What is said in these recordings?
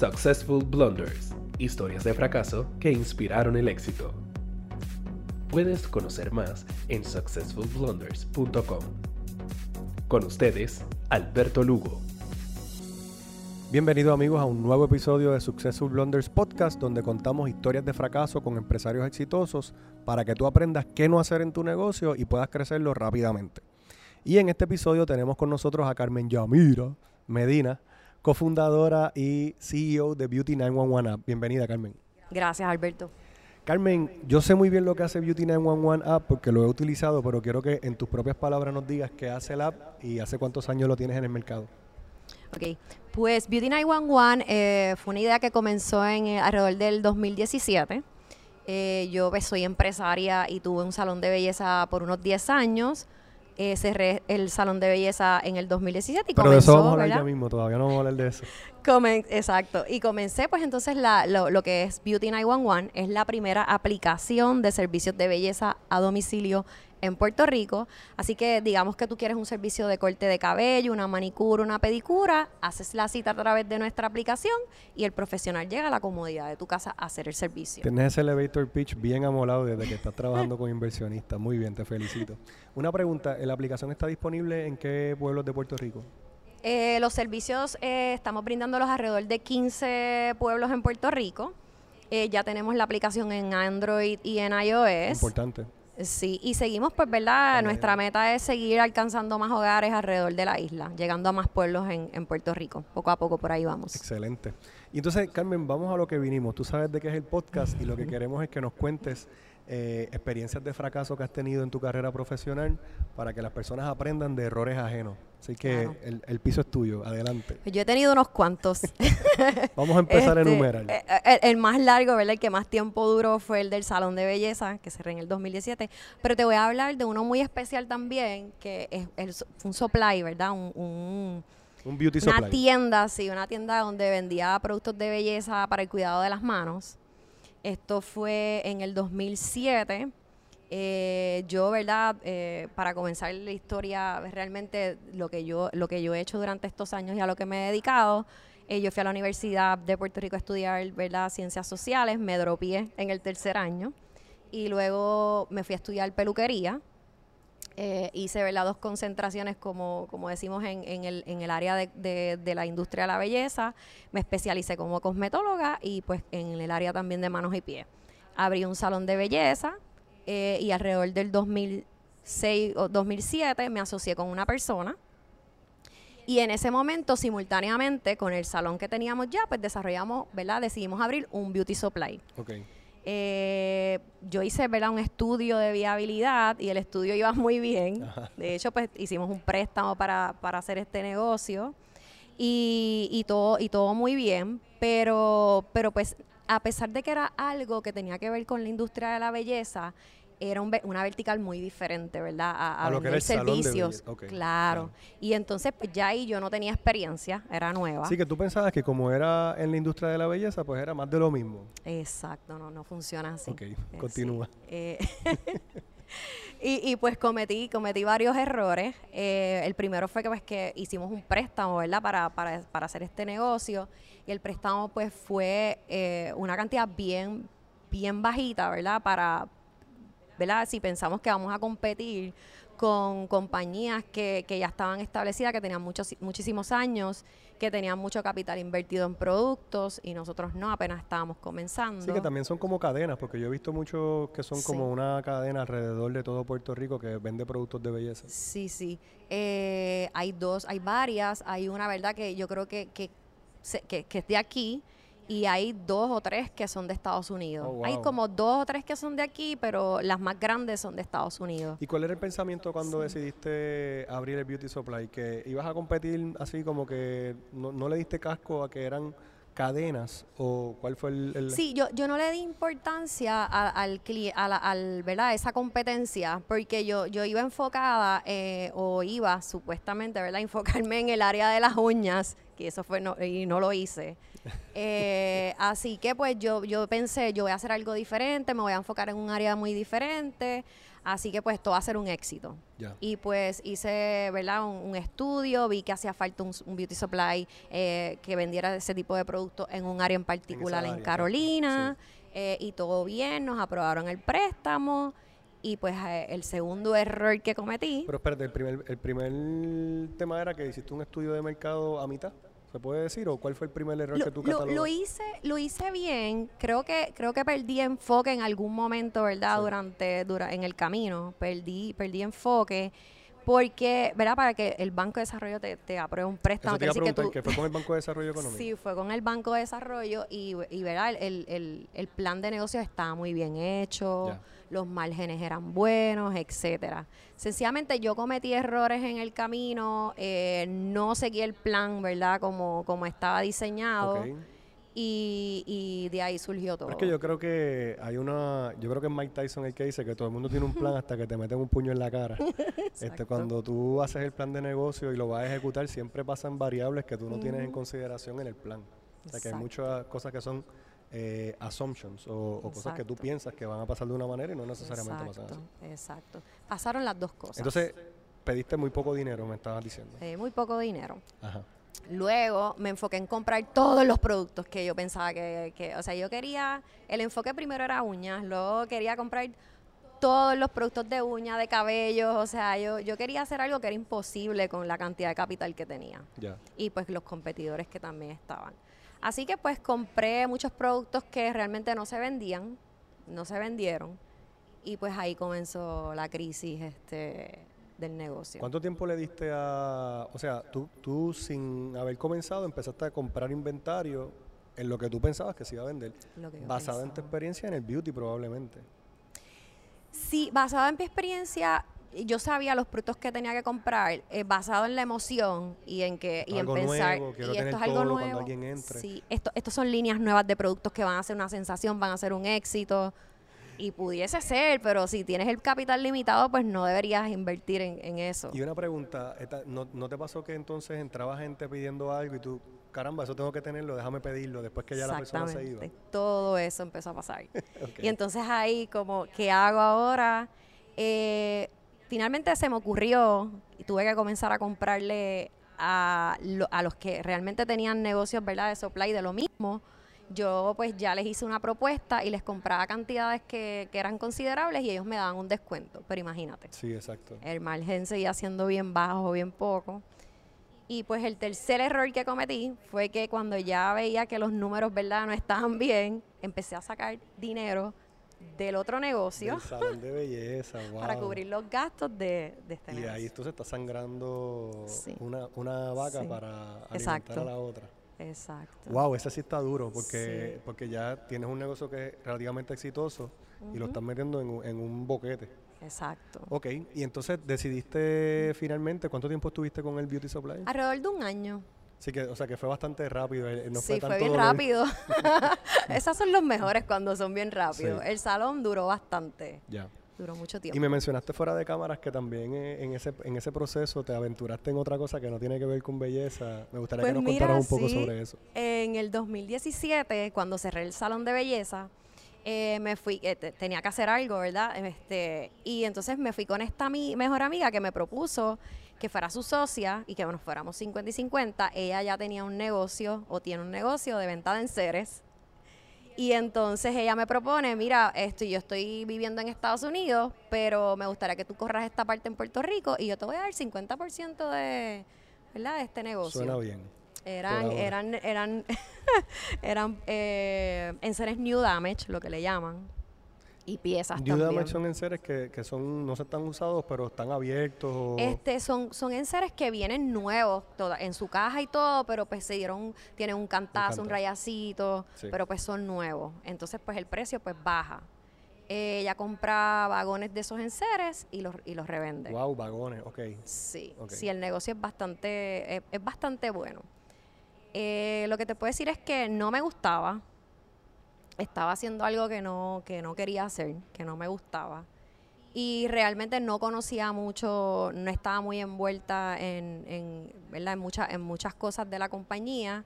Successful Blunders, historias de fracaso que inspiraron el éxito. Puedes conocer más en successfulblunders.com. Con ustedes, Alberto Lugo. Bienvenidos amigos a un nuevo episodio de Successful Blunders Podcast donde contamos historias de fracaso con empresarios exitosos para que tú aprendas qué no hacer en tu negocio y puedas crecerlo rápidamente. Y en este episodio tenemos con nosotros a Carmen Yamira Medina, cofundadora y CEO de Beauty 911 App. Bienvenida Carmen. Gracias Alberto. Carmen, yo sé muy bien lo que hace Beauty 911 App porque lo he utilizado, pero quiero que en tus propias palabras nos digas qué hace el app y hace cuántos años lo tienes en el mercado. Ok, pues Beauty 911 eh, fue una idea que comenzó en eh, alrededor del 2017. Eh, yo pues, soy empresaria y tuve un salón de belleza por unos 10 años. Eh, cerré el salón de belleza en el 2017 y Pero de eso comenzó, vamos a hablar ya mismo, todavía no vamos a hablar de eso. Comen- exacto. Y comencé, pues entonces la- lo, lo que es Beauty 911 es la primera aplicación de servicios de belleza a domicilio en Puerto Rico. Así que digamos que tú quieres un servicio de corte de cabello, una manicura, una pedicura, haces la cita a través de nuestra aplicación y el profesional llega a la comodidad de tu casa a hacer el servicio. Tienes ese elevator pitch bien amolado desde que estás trabajando con inversionistas. Muy bien, te felicito. Una pregunta, ¿la aplicación está disponible en qué pueblos de Puerto Rico? Eh, los servicios eh, estamos brindándolos alrededor de 15 pueblos en Puerto Rico. Eh, ya tenemos la aplicación en Android y en iOS. Importante. Sí, y seguimos, pues, ¿verdad? Nuestra meta es seguir alcanzando más hogares alrededor de la isla, llegando a más pueblos en, en Puerto Rico. Poco a poco por ahí vamos. Excelente. Y entonces, Carmen, vamos a lo que vinimos. Tú sabes de qué es el podcast y lo que queremos es que nos cuentes eh, experiencias de fracaso que has tenido en tu carrera profesional para que las personas aprendan de errores ajenos. Así que Claro. el, el piso es tuyo. Adelante. Pues Yo he tenido unos cuantos. Vamos a empezar a Este, enumerar. eh, eh, El, el más largo, ¿verdad? El que más tiempo duró fue el del Salón de Belleza, que cerré en el 2017. Pero te voy a hablar de uno muy especial también, que es, es un supply, ¿verdad? Un, un- Un beauty una supply. tienda, sí, una tienda donde vendía productos de belleza para el cuidado de las manos. Esto fue en el 2007. Eh, yo, ¿verdad? Eh, para comenzar la historia, realmente lo que yo lo que yo he hecho durante estos años y a lo que me he dedicado, eh, yo fui a la Universidad de Puerto Rico a estudiar, ¿verdad? Ciencias sociales, me dropié en el tercer año y luego me fui a estudiar peluquería. Eh, hice ¿verdad? dos concentraciones, como, como decimos, en, en el, en el área de, de- la industria de la belleza. Me especialicé como cosmetóloga y pues en el área también de manos y pies. Abrí un salón de belleza eh, y alrededor del 2006 o 2007 me asocié con una persona. Y en ese momento, simultáneamente, con el salón que teníamos ya, pues desarrollamos, ¿verdad? Decidimos abrir un beauty supply. Ok. Eh, yo hice ¿verdad? un estudio de viabilidad y el estudio iba muy bien. De hecho, pues hicimos un préstamo para, para hacer este negocio y, y todo, y todo muy bien, pero, pero pues a pesar de que era algo que tenía que ver con la industria de la belleza, era un una vertical muy diferente, ¿verdad? A, a A lo que era el de servicios. claro. claro. Y entonces, pues ya ahí yo no tenía experiencia, era nueva. Así que tú pensabas que como era en la industria de la belleza, pues era más de lo mismo. Exacto, no, no funciona así. Ok, Eh, continúa. sí. Eh, y, y, pues cometí, cometí varios errores. Eh, el primero fue que pues que hicimos un préstamo, ¿verdad? Para, para, para hacer este negocio. Y el préstamo pues fue una cantidad bien, bien bajita, ¿verdad? Para, ¿verdad? Si pensamos que vamos a competir con compañías que, que ya estaban establecidas, que tenían muchos, muchísimos años, que tenían mucho capital invertido en productos y nosotros no, apenas estábamos comenzando. Sí, que también son como cadenas, porque yo he visto muchos que son Sí. como una cadena alrededor de todo Puerto Rico que vende productos de belleza. Sí, sí. Eh, hay dos, hay varias. Hay una, ¿verdad? Que yo creo que, que, que, que es de aquí y hay dos o tres que son de Estados Unidos. Oh, Hay como dos o tres que son de aquí, pero las más grandes son de Estados Unidos. ¿Y cuál era el pensamiento cuando decidiste abrir el Beauty Supply? ¿Que ibas a competir así como que no, no le diste casco a que eran cadenas? ¿O cuál fue el...? el- Sí, yo, yo no le di importancia a- al, a la- al, ¿verdad? esa competencia, porque yo, yo iba enfocada, eh, o iba supuestamente, ¿verdad? Enfocarme en el área de las uñas, que eso fue, no, y no lo hice. Eh, así que pues yo, yo pensé, yo voy a hacer algo diferente, me voy a enfocar en un área muy diferente. Así que pues esto va a ser un éxito. Y pues hice, ¿verdad? Un, un estudio, vi que hacía falta un, un beauty supply eh, que vendiera ese tipo de productos en un área en particular en, área, Carolina. eh, y todo bien, nos aprobaron el préstamo. Y pues eh, el segundo error que cometí, Pero espérate, el primer, el primer tema era que hiciste un estudio de mercado a mitad, ¿se puede decir? ¿O cuál fue el primer error lo, que tú lo- catalogas? lo hice, lo hice bien. Creo que, creo que perdí enfoque en algún momento, ¿verdad? Sí. Durante, dura, en el camino. Perdí, perdí enfoque. Porque, ¿verdad? Para que el Banco de Desarrollo te, te apruebe un préstamo. Eso te iba a decir preguntar, que que fue con el Banco de Desarrollo Económico. Sí, fue con el Banco de Desarrollo y, y ¿verdad? El, el- el plan de negocios estaba muy bien hecho, Ya. Los márgenes eran buenos, etcétera. Sencillamente yo cometí errores en el camino, eh, no seguí el plan, ¿verdad? Como, como estaba diseñado y, y de ahí surgió todo. Pero es que yo creo que hay una, yo creo que es Mike Tyson el que dice que todo el mundo tiene un plan hasta que te meten un puño en la cara. este, Exacto. cuando tú haces el plan de negocio y lo vas a ejecutar, siempre pasan variables que tú no tienes en consideración en el plan. O sea que hay Exacto. muchas cosas que son eh, assumptions o, o cosas que tú piensas que van a pasar de una manera y no necesariamente pasan exacto, así. exacto. Pasaron las dos cosas. Entonces, pediste muy poco dinero, me estabas diciendo. Eh, muy poco dinero. Ajá. Luego me enfoqué en comprar todos los productos que yo pensaba que, que- o sea, yo quería, el enfoque primero era uñas, luego quería comprar todos los productos de uñas, de cabello, o sea, yo, yo quería hacer algo que era imposible con la cantidad de capital que tenía y pues los competidores que también estaban. Así que pues compré muchos productos que realmente no se vendían, no se vendieron y pues ahí comenzó la crisis este del negocio. ¿Cuánto tiempo le diste a, o sea, tú, tú sin haber comenzado empezaste a comprar inventario en lo que tú pensabas que se iba a vender, Lo que yo basado en tu experiencia en el beauty probablemente? Sí, basado en mi experiencia, yo sabía los productos que tenía que comprar, eh, basado en la emoción y en que y en Algo pensar nuevo, y esto es algo nuevo. cuando alguien entre. Sí, esto, estos son líneas nuevas de productos que van a ser una sensación, van a ser un éxito y pudiese ser, pero si tienes el capital limitado, pues no deberías invertir en, en eso. Y una pregunta, esta- ¿no, no te pasó que entonces entraba gente pidiendo algo y tú, caramba, eso tengo que tenerlo, déjame pedirlo después que ya la persona se iba? Todo eso empezó a pasar. Y entonces ahí como, ¿qué hago ahora? Eh, finalmente se me ocurrió y tuve que comenzar a comprarle a, lo- a los que realmente tenían negocios, ¿verdad? De supply de lo mismo. Yo pues ya les hice una propuesta y les compraba cantidades que, que eran considerables y ellos me daban un descuento. Pero imagínate, Sí, exacto. el margen seguía siendo bien bajo, bien poco. Y pues el tercer error que cometí fue que cuando ya veía que los números, ¿verdad?, no estaban bien, empecé a sacar dinero del otro negocio salón de belleza, wow. para cubrir los gastos de, de este Y negocio. ahí entonces está sangrando Sí. una, una vaca Sí. para alimentar Exacto. a la otra. Exacto. Wow, ese sí está duro porque, Sí. porque ya tienes un negocio que es relativamente exitoso y lo estás metiendo en, un- en un boquete. Exacto. Ok, y entonces decidiste finalmente, ¿cuánto tiempo estuviste con el Beauty Supply? Alrededor de un año. Sí, que, o sea que fue bastante rápido. eh, No sí, fue, bien dolor. rápido. Esos son los mejores cuando son bien rápidos. Sí. El salón duró bastante. Ya. Duró mucho tiempo. Y me mencionaste fuera de cámaras que también eh, en ese en ese proceso te aventuraste en otra cosa que no tiene que ver con belleza. Me gustaría Pues que nos mira, contaras un poco sí. sobre eso. En el 2017, cuando cerré el salón de belleza, eh, me fui, eh, te- tenía que hacer algo, ¿verdad? Este, y entonces me fui con esta mi mejor amiga que me propuso que fuera su socia y que nos fuéramos 50 y 50. Ella ya tenía un negocio o tiene un negocio de venta de enseres. Y entonces ella me propone, mira, esto yo estoy viviendo en Estados Unidos, pero me gustaría que tú corras esta parte en Puerto Rico y yo te voy a dar 50% de, ¿verdad? de este negocio. Suena bien. Eran, eran, eran, eran eh, enseres New Damage, lo que le llaman, y piezas New también. Son enseres que, que son, no se están usados, pero están abiertos. O... Este son, son enseres que vienen nuevos, toda, en su caja y todo, pero pues se dieron, tienen un cantazo, un, cantazo. rayacito, Sí. pero pues son nuevos. Entonces pues el precio pues baja. Eh, ella compra vagones de esos enseres y los, y los revende. Wow, vagones, ok. Sí, Ok. sí, el negocio es bastante, es, es bastante bueno. Eh, lo que te puedo decir es que no me gustaba. Estaba haciendo algo que no, que no quería hacer, que no me gustaba. Y realmente no conocía mucho, no estaba muy envuelta en, en, ¿verdad? en, mucha- en muchas cosas de la compañía.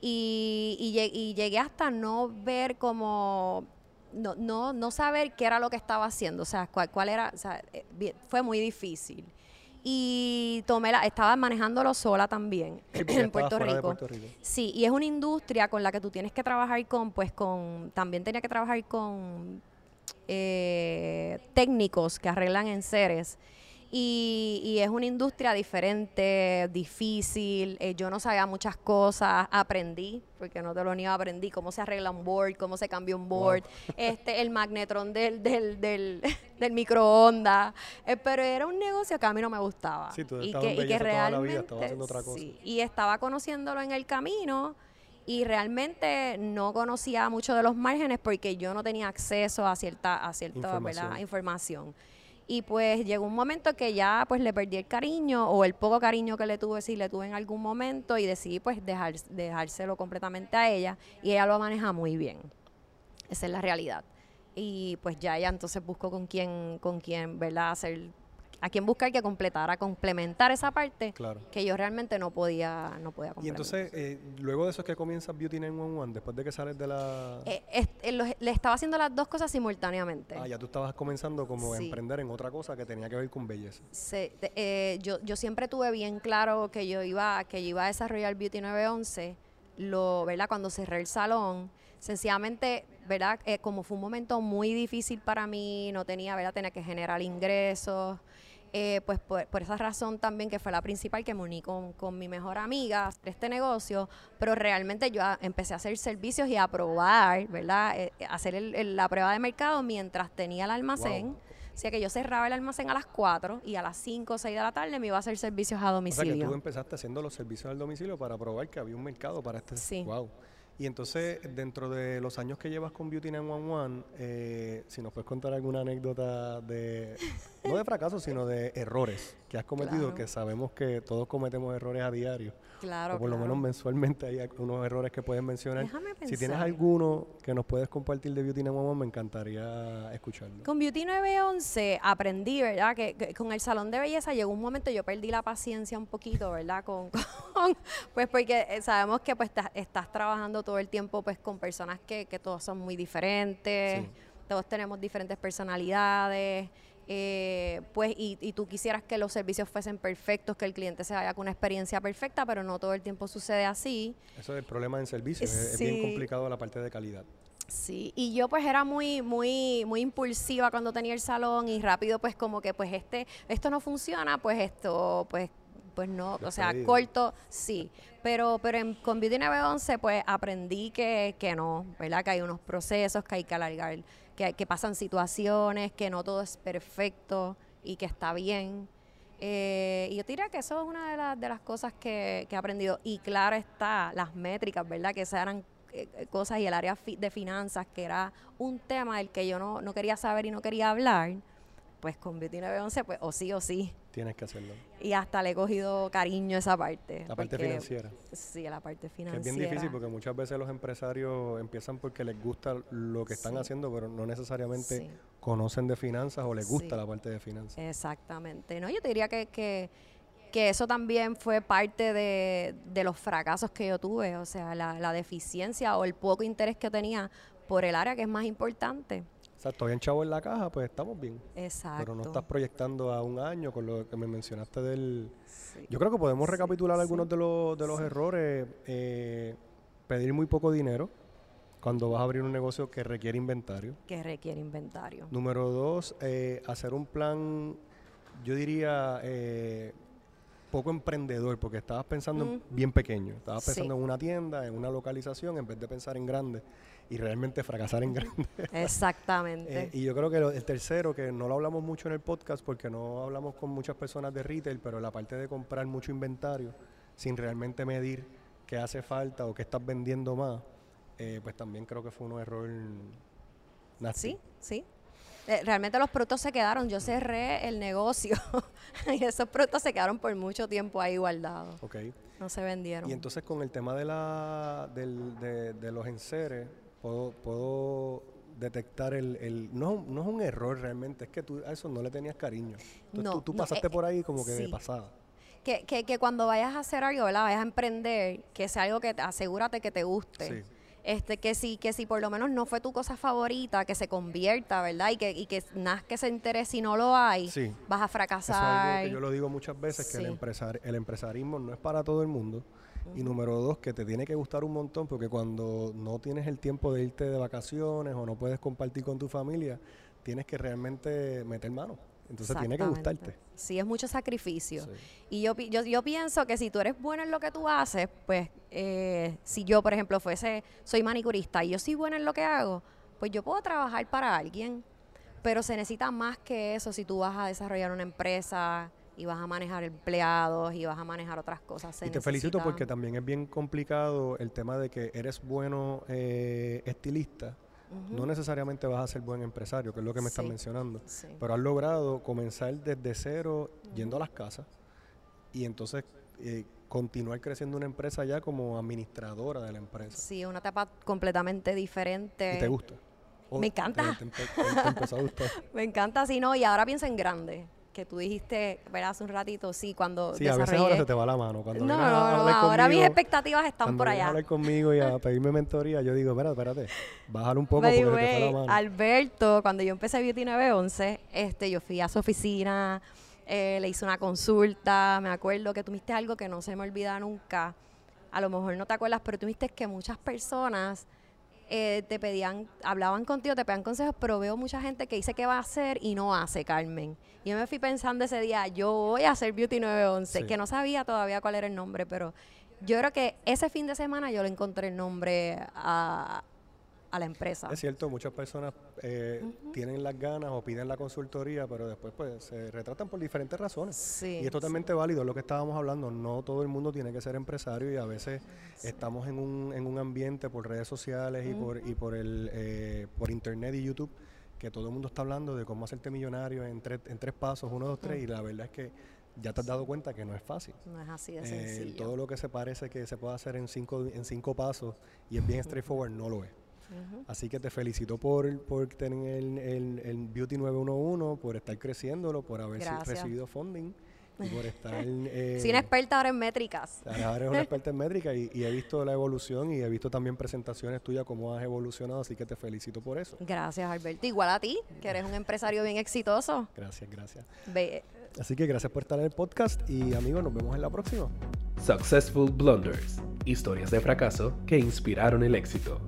Y, y lle- y llegué hasta no ver como no, no, no saber qué era lo que estaba haciendo, o sea, cuál, era, o sea, eh, fue muy difícil. Y tomé la, estaba manejándolo sola también Sí, en Puerto Rico. Puerto Rico. Sí, y es una industria con la que tú tienes que trabajar con, pues con, también tenía que trabajar con eh, técnicos que arreglan enseres. Y, y es una industria diferente, difícil. eh, yo no sabía muchas cosas, aprendí, porque no te lo niego, aprendí cómo se arregla un board, cómo se cambia un board, este, el magnetrón del, del, del, del microondas. eh, pero era un negocio que a mí no me gustaba. Sí, tú y que, y que belleza toda la vida, realmente. otra cosa. sí, y estaba conociéndolo en el camino y realmente no conocía mucho de los márgenes porque yo no tenía acceso a cierta, a cierta Información. ¿verdad? información. Y pues llegó un momento que ya pues le perdí el cariño o el poco cariño que le tuve, si le tuve en algún momento y decidí pues dejar, dejárselo completamente a ella y ella lo maneja muy bien. Esa es la realidad. Y pues ya ella entonces busco con quién, con quién, ¿verdad? Hacer, a quién buscar que completara, complementar esa parte Claro. que yo realmente no podía, no podía Y complementar. entonces, eh, luego de eso es que comienzas Beauty 911, después de que sales de la... Eh, es- eh, lo- le estaba haciendo las dos cosas simultáneamente. Ah, ya tú estabas comenzando como a Sí. emprender en otra cosa que tenía que ver con belleza. Se- de- eh, yo, yo siempre tuve bien claro que yo iba, que yo iba a desarrollar Beauty 911, lo, ¿verdad? Cuando cerré el salón, sencillamente, ¿verdad? Eh, como fue un momento muy difícil para mí, no tenía, ¿verdad? Tenía que generar ingresos. Eh, pues por, por esa razón también que fue la principal que me uní con, con mi mejor amiga a hacer este negocio, pero realmente yo a- empecé a hacer servicios y a probar, ¿verdad? Eh, hacer el- el- la prueba de mercado mientras tenía el almacén. Wow. O sea que yo cerraba el almacén a las 4 y a las 5 o 6 de la tarde me iba a hacer servicios a O sea que domicilio. tú empezaste haciendo los servicios al domicilio para probar que había un mercado para este. Sí. Wow. Y entonces, dentro de los años que llevas con Beauty 911, eh, si nos puedes contar alguna anécdota de, no de fracaso, sino de errores que has cometido, Claro. que sabemos que todos cometemos errores a diario, claro, o por lo menos mensualmente hay unos errores que puedes mencionar. Déjame Si tienes pensar. alguno que nos puedes compartir de Beauty 911, me encantaría escucharlo. Con Beauty 911 aprendí, ¿verdad? Que, que con el salón de belleza llegó un momento yo perdí la paciencia un poquito, ¿verdad? Con, con- pues porque eh, sabemos que pues estás, estás trabajando todo el tiempo pues con personas que, que todos son muy diferentes, Sí. todos tenemos diferentes personalidades. Eh, pues y, y tú quisieras que los servicios fuesen perfectos, que el cliente se vaya con una experiencia perfecta, pero no todo el tiempo sucede así. Eso es el problema en servicios, es, es bien Sí. complicado la parte de calidad. Sí, y yo pues era muy, muy, muy impulsiva cuando tenía el salón y rápido pues como que pues este, esto no funciona, pues esto, pues, pues no, o sea, corto, sí. Pero, pero en, con Beauty 911 pues aprendí que, que no, ¿verdad? Que hay unos procesos que hay que alargar, que, pasan situaciones, que no todo es perfecto y que está bien. Eh, y yo diría que eso es una de, las de las cosas que, que he aprendido. Y claro está, las métricas, ¿verdad? Que esas eran eh, eh, cosas y el área de finanzas, que era un tema del que yo no, no quería saber y no quería hablar, pues con Beauty 911, pues o sí o sí. Tienes que hacerlo. Y hasta le he cogido cariño a esa parte. La parte porque- financiera. Sí, la parte Que financiera. es bien difícil porque muchas veces los empresarios empiezan porque les gusta lo que están Sí. haciendo, pero no necesariamente Sí. conocen de finanzas o les gusta Sí. la parte de finanzas. Exactamente. No, yo te diría que, que, que eso también fue parte de, de los fracasos que yo tuve, o sea, la, la deficiencia o el poco interés que tenía por el área que es más importante. O sea, estoy en chavo en la caja, pues estamos bien. Exacto. Pero no estás proyectando a un año con lo que me mencionaste del... Sí. Yo creo que podemos recapitular sí. algunos de los, de los errores. eh, pedir muy poco dinero cuando vas a abrir un negocio que requiere inventario. Que requiere inventario. Número dos, eh, hacer un plan, yo diría, eh, poco emprendedor, porque estabas pensando en Mm. bien pequeño. Estabas pensando en una tienda, en una localización, en vez de pensar en grande y realmente fracasar en grande. Exactamente. Eh, y yo creo que lo- el tercero, que no lo hablamos mucho en el podcast porque no hablamos con muchas personas de retail, pero la parte de comprar mucho inventario sin realmente medir qué hace falta o qué estás vendiendo más, eh, pues también creo que fue un error nasty. sí, sí. Eh, realmente los productos se quedaron. Yo cerré el negocio y esos productos se quedaron por mucho tiempo ahí guardados. Ok. No se vendieron. Y entonces con el tema de, la, del- de, de los enseres, puedo, puedo detectar el... el no, no es un error realmente, es que tú a eso no le tenías cariño. Entonces No, tú, tú no, pasaste eh, por ahí como que de sí. pasada. Que, que, que cuando vayas a hacer algo, ¿verdad? Vayas a emprender, que sea algo que te, asegúrate que te guste. Sí. Este, que si, que si por lo menos no fue tu cosa favorita, que se convierta, ¿verdad? Y que, y que nada que se entere si no lo hay, Sí. vas a Eso es fracasar. algo que yo lo digo muchas veces, que el, empresar, el empresarismo no es para todo el mundo. Y número dos, que te tiene que gustar un montón, porque cuando no tienes el tiempo de irte de vacaciones o no puedes compartir con tu familia, tienes que realmente meter mano. Entonces tiene que gustarte. Sí, es mucho sacrificio. Sí. Y yo, yo, yo pienso que si tú eres buena en lo que tú haces, pues eh, si yo, por ejemplo, fuese, soy manicurista y yo soy buena en lo que hago, pues yo puedo trabajar para alguien. Pero se necesita más que eso si tú vas a desarrollar una empresa y vas a manejar empleados y vas a manejar otras cosas. Se y te felicito porque también es bien complicado el tema de que eres bueno eh, estilista. No necesariamente vas a ser buen empresario, que es lo que me estás Sí. mencionando. Sí. Pero has logrado comenzar desde cero, yendo a las casas, y entonces eh, continuar creciendo una empresa ya como administradora de la empresa. Sí, una etapa completamente diferente. ¿Y te gusta? ¿O Me encanta. Te, te empe- te empezó a gustar. Me encanta así, ¿no? Y ahora pienso en grande. Que tú dijiste, ¿verdad? Hace un ratito, sí, cuando Sí, a veces ahora se te va la mano. Cuando No, no, no, ahora mis expectativas están cuando por allá. hablar conmigo y a pedirme mentoría, yo digo, espérate, espérate, bájale un poco By porque the se te fue la way, mano. Alberto, cuando yo empecé Beauty 911, este, yo fui a su oficina, eh, le hice una consulta, me acuerdo que tuviste algo que no se me olvida nunca. A lo mejor no te acuerdas, pero tuviste que muchas personas eh, te pedían, hablaban contigo, te pedían consejos, pero veo mucha gente que dice que va a hacer y no hace, Carmen. Y yo me fui pensando ese día, yo voy a hacer Beauty 911, Sí. que no sabía todavía cuál era el nombre, pero yo creo que ese fin de semana yo le encontré el nombre a, a la empresa. Es cierto, muchas personas eh, tienen las ganas o piden la consultoría, pero después pues se retratan por diferentes razones. Sí, y es totalmente válido lo que estábamos hablando. No todo el mundo tiene que ser empresario y a veces estamos en un, en un ambiente por redes sociales y por y por el eh, por internet y YouTube que todo el mundo está hablando de cómo hacerte millonario en tres, en tres pasos, uno, dos, tres, y la verdad es que ya te has dado cuenta que no es fácil. No es así de Eh, sencillo. todo lo que se parece que se puede hacer en cinco, en cinco pasos y es bien straightforward, no lo es. Así que te felicito por, por tener el, el- el Beauty 911, por estar creciéndolo, por haber Gracias. recibido funding y por estar... eh, Soy una experta ahora en métricas. Ahora eres una experta en métrica y, y he visto la evolución y he visto también presentaciones tuyas, cómo has evolucionado, así que te felicito por eso. Gracias, Alberto. Igual a ti, que eres un empresario bien exitoso. Gracias, gracias. Así que gracias por estar en el podcast y amigos, nos vemos en la próxima. Successful Blunders. Historias de fracaso que inspiraron el éxito.